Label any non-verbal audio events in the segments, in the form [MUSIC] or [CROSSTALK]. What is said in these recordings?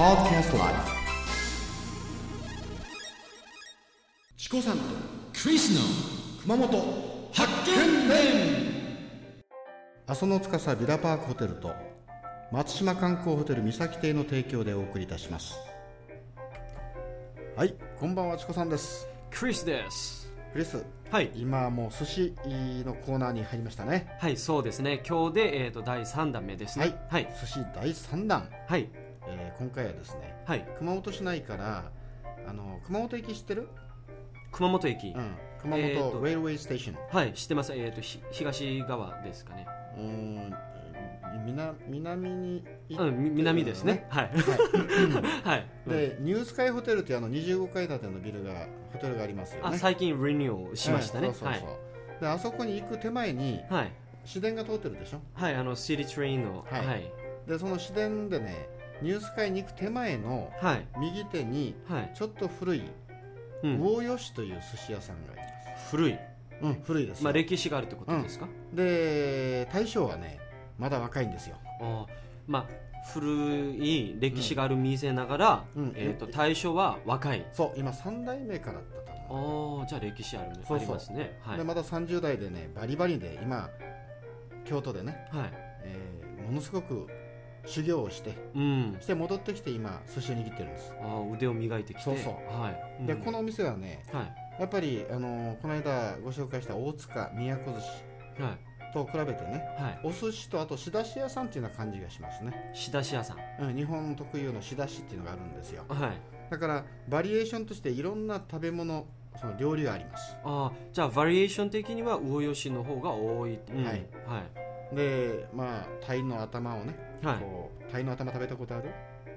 Podcast Live. チコさんとクリスの熊本発見伝阿蘇の司ビラパークホテルと松島観光ホテル三崎邸の提供でお送りいたします。はいこんばんはチコさんです。クリスです。クリスはい。今もう寿司のコーナーに入りましたね。はいそうですね。今日で、えー、と第3弾目ですね。はい。寿司第3弾、はいえー今回はですねはい。熊本市内からあの熊本駅知ってる、熊本駅、うん、熊本えーとレールウェイステーション、はい知ってます。えっ、とひ東側ですかね。うーん南南にうんみ南ですね。はい。は [LAUGHS] はい、い、でニュースカイホテルっていうあの25階建てのビルがホテルがありますよね。あ最近リニューしましたね、はいそうそうそう、であそこに行く手前にはい。はい市電が通ってるでしょ？はいあのシティトレインの。ははいい。はい。でその市電でねニュースカイに行く手前のはい、右手にはい。ちょっと古いうん、魚吉という寿司屋さんがあります。古い、うん古いですよ、まあ、歴史があるってことですか、で大将はねまだ若いんですよ。あまあ古い歴史がある店ながら、うん。えー、と対象は若い。そう今3代目からだったと思う。ああじゃあ歴史あるねそうそう。ありますね。はい。でまだ30代でねバリバリで今京都でね、はい。えーものすごく修行をしてうん。して戻ってきて今寿司を握ってるんです、あー腕を磨いてきて。そうそう。はい、うん。でこのお店はねはい。やっぱり、あのーこの間ご紹介した大塚宮古寿司はい。と比べてねはい。お寿司とあと仕出し屋さんっていうような感じがしますね、仕出し屋さん。うん、日本特有の仕出しっていうのがあるんですよ。はい。だからバリエーションとしていろんな食べ物その料理があります。あーじゃあバリエーション的には魚吉の方が多い、うん。はい。はい。でまあ鯛の頭をね、はい。こう鯛の頭食べたことある？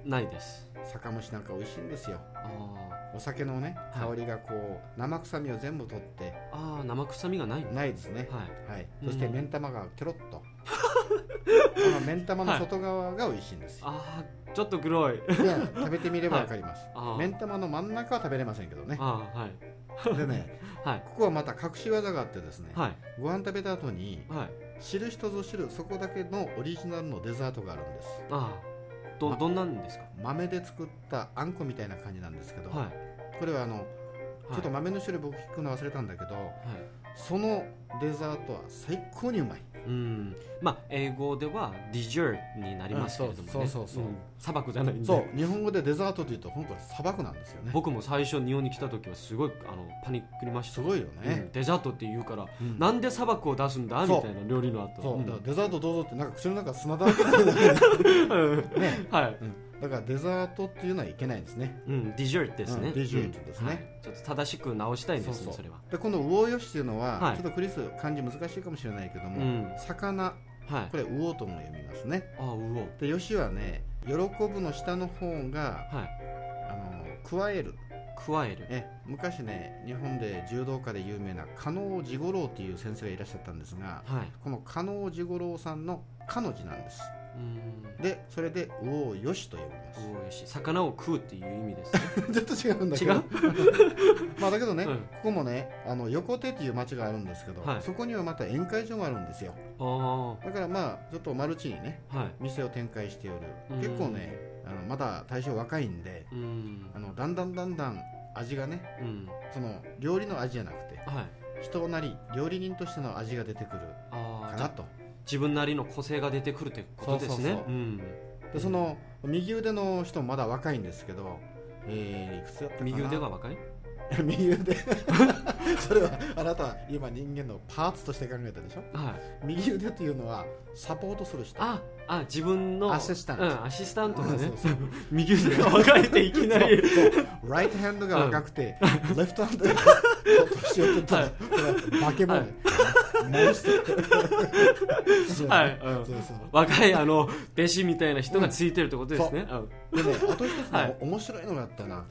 ないです。酒蒸しなんか美味しいんですよ。あお酒のねはい。香りがこう生臭みを全部取って。ーあー生臭みがない。ないですね。はい。はい、うん。そして目ん玉がケロッと。[LAUGHS] この目ん玉の外側が美味しいんですよ、ああちょっと黒い。いや食べてみればわかります、あー。目ん玉の真ん中は食べれませんけどね。あーはい。でね [LAUGHS] はい。ここはまた隠し技があってですね、はい。ご飯食べた後にはい知る人ぞ知るそこだけのオリジナルのデザートがあるんです。ああどどんなんですか？豆で作ったあんこみたいな感じなんですけど、はい。これはあのはい。ちょっと豆の種類僕聞くの忘れたんだけど、はい。そのデザートは最高にうまい。うんまあ英語ではディジャートになりますけれどもね。うんそうそうそうそう。ん。砂漠じゃないんで。そう日本語でデザートというと本当に砂漠なんですよね。僕も最初日本に来た時はすごいあのパニックりました。すごいようん。ね、デザートって言うから、うん。なんで砂漠を出すんだ？みたいな料理の後。そう、ん。だからデザートどうぞってなんか口の中砂だらけな。[LAUGHS] ん。だけどね、はい、うん、だからデザートっていうのはいけないんですね。うん、ディジャートですね、うん。ディジャートですね。うん。はい。ちょっと正しく直したいんですねそれは。でこの魚よしっていうのは、はい。ちょっとクリス漢字難しいかもしれないけども、うん。魚はい。これ魚とも読みますね。あうおでよしはね喜ぶの下の方がはい。あの加える。加える。え昔ね日本で柔道家で有名な加納治五郎っていう先生がいらっしゃったんですがはい。この加納治五郎さんの「か」の字なんです。うんでそれで「魚よし」と呼びます。うおよし。魚を食うっていう意味ですね。[LAUGHS] ちょっと違うんだけど。違う？[LAUGHS] まあだけどね、うん。ここもねあの横手っていう町があるんですけど、はい。そこにはまた宴会場があるんですよ。あだからまあちょっとマルチにねあはい。店を展開しておる。うん。結構ねあのまだ大将若いんでうん。あのだんだんだんだん味がねうん。その料理の味じゃなくてはい。人なり料理人としての味が出てくるああじゃあかなと自分なりの個性が出てくるってことですね。でその右腕の人もまだ若いんですけどえー、いくつやったかな？右腕が若い？[LAUGHS] 右腕。[LAUGHS] それはあなたは今人間のパーツとして考えたでしょ？はい。右腕というのはサポートする人。ああ自分のアシスタント。うん、アシスタントがね。そうそう [LAUGHS] 右腕が分かれていきなり。ライトハンドが若くて、レフトハンドが年寄ってたら、は化け物、はいモンスターそうはい、うんそうそう。若いあの弟子みたいな人がついてるってことですね、う。ん。でねあと一つね、はい。面白いのがあったな。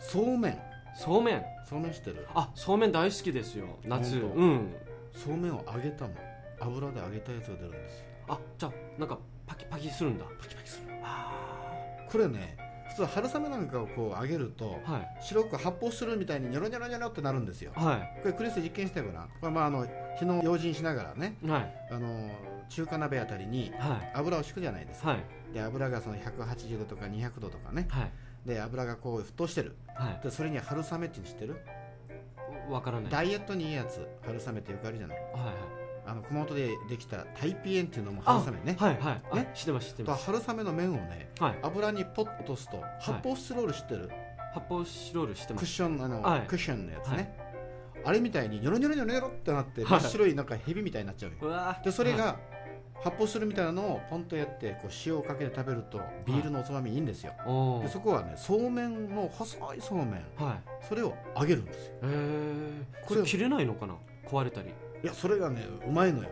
そうめん。そうめん。そうめんしてる。あそうめん大好きですよ。夏。うん。そうめんを揚げたもん油で揚げたやつが出るんですよ。あじゃあなんかパキパキするんだ。パキパキする。あこれね通春雨なんかをこう揚げるとはい。白く発泡スチロールみたいにニョロニョロニョロってなるんですよ。はい。これクリス実験してごらん。これまああの火の用心しながらねはい。あの中華鍋あたりにはい。油を敷くじゃないですか。はい。で油がその180度とか200度とかね。はい。で油がこう沸騰してる。はい。でそれに春雨って知ってる？わからない。ダイエットにいいやつ春雨ってよくあるじゃない。はいはいあの熊本でできたタイピエンっていうのも春雨ね。はいはい。あね知ってます知ってとます。春雨の麺をねはい。油にポッと落とすと発泡スチロール知ってる、発泡スチロール知ってます。クッションあの、はい。クッションのやつね、あれみたいにニョロニョロニョロニョロってなってはい。真っ白いなんかヘビみたいになっちゃうよ。うわでそれが発泡するみたいなのをポンとやってこう塩をかけて食べるとビールのおつまみいいんですよ、おー。でそこはねそうめんの細いそうめん。はい。それを揚げるんですよ。えー、これこれ切れないのかな？壊れたりいやそれがねうまいのよ。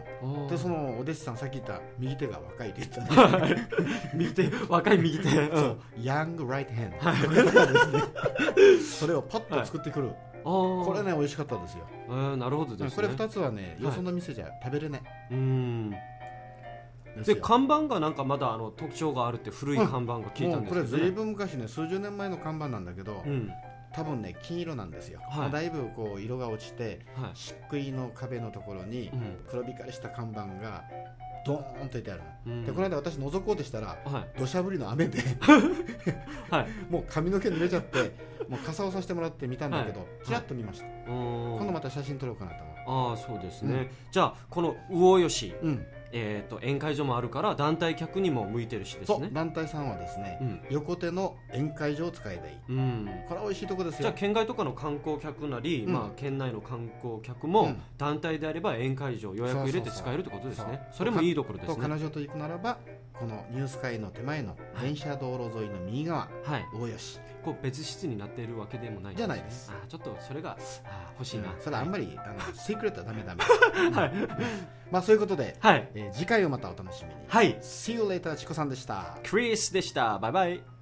でそのお弟子さんさっき言った [LAUGHS] 右手が若いって言ったね。右手若い右手。[LAUGHS] そう。ヤングライトヘンドそれをパッと作ってくる、ここれね美味しかったですよ。えー、なるほどですね。これ2つはねい。よその店じゃ食べれないうん。で看板がなんかまだあの特徴があるって古い看板が聞いたんですけど、ね、ずいぶん昔ね数十年前の看板なんだけど、うん多分ね金色なんですよ、はい。だいぶこう色が落ちてはい。漆喰の壁のところにうん。黒光りした看板がドーンといてあるの、うん。でこの間私覗こうとしたらはい。土砂降りの雨で [LAUGHS] はい。[LAUGHS] もう髪の毛濡れちゃってもう傘をさせてもらって見たんだけど、い。ちらっと見ました、今度また写真撮ろうかなと思ああそうですね、じゃあこの魚吉、ううんえー、と宴会場もあるから団体客にも向いてるしですね。団体さんはですね、うん。横手の宴会場を使えばい。いうん。これは美味しいとこですじゃあよ県外とかの観光客なり、うん。まあ、県内の観光客も、うん。団体であれば宴会場予約入れて使えるってことですね。それもいいところでとすね彼女と行くならばこのニュース会の手前の電車道路沿いの右側。はい。大吉こう別室になっているわけでもないんじゃないです。あーちょっとそれがあー欲しいな、うん。それあんまり、あの [LAUGHS] シークレットはダメダメ。はい。まあそういうことで、はいえー次回をまたお楽しみに。はい。See you later チコさんでした。クリスでした。バイバイ